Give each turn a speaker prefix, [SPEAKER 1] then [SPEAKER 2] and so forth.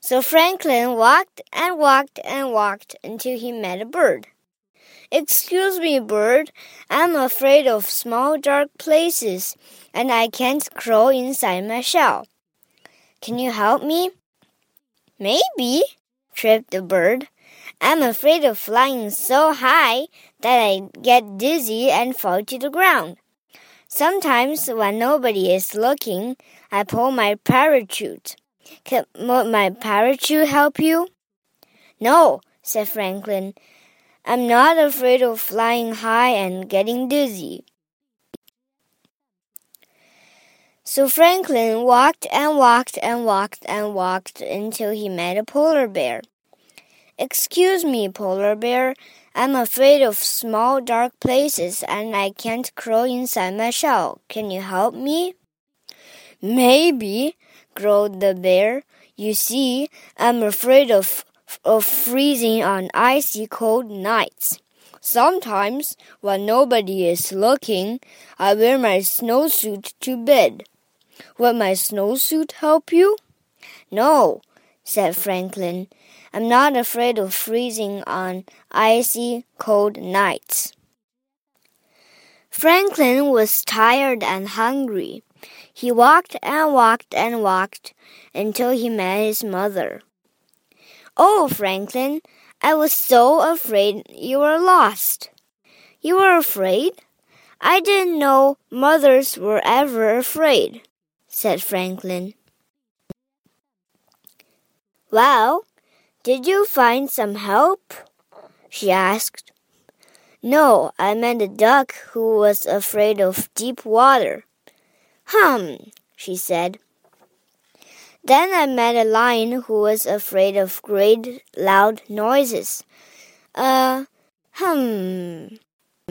[SPEAKER 1] So Franklin walked and walked and walked until he met a bird. Excuse me, bird. I'm afraid of small dark places, and I can't crawl inside my shell. Can you help me? Maybe, chirped the bird. I'm afraid of flying so high that I get dizzy and fall to the ground. Sometimes, when nobody is looking, I pull my parachute. Can my parachute help you? No, said Franklin. I'm not afraid of flying high and getting dizzy. So Franklin walked and walked and walked and walked until he met a polar bear. Excuse me, polar bear. I'm afraid of small dark places and I can't crawl inside my shell. Can you help me? Maybe, growled the bear. You see, I'm afraid of of freezing on icy cold nights. Sometimes, when nobody is looking, I wear my snowsuit to bed. Will my snowsuit help you? No, said Franklin. I'm not afraid of freezing on icy cold nights. Franklin was tired and hungry. He walked and walked and walked until he met his mother. Oh, Franklin, I was so afraid you were lost. You were afraid? I didn't know mothers were ever afraid, said Franklin. Well, did you find some help? she asked. No, I meant a duck who was afraid of deep water. Hum, she said. Then I met a lion who was afraid of great loud noises. Uh, hmm,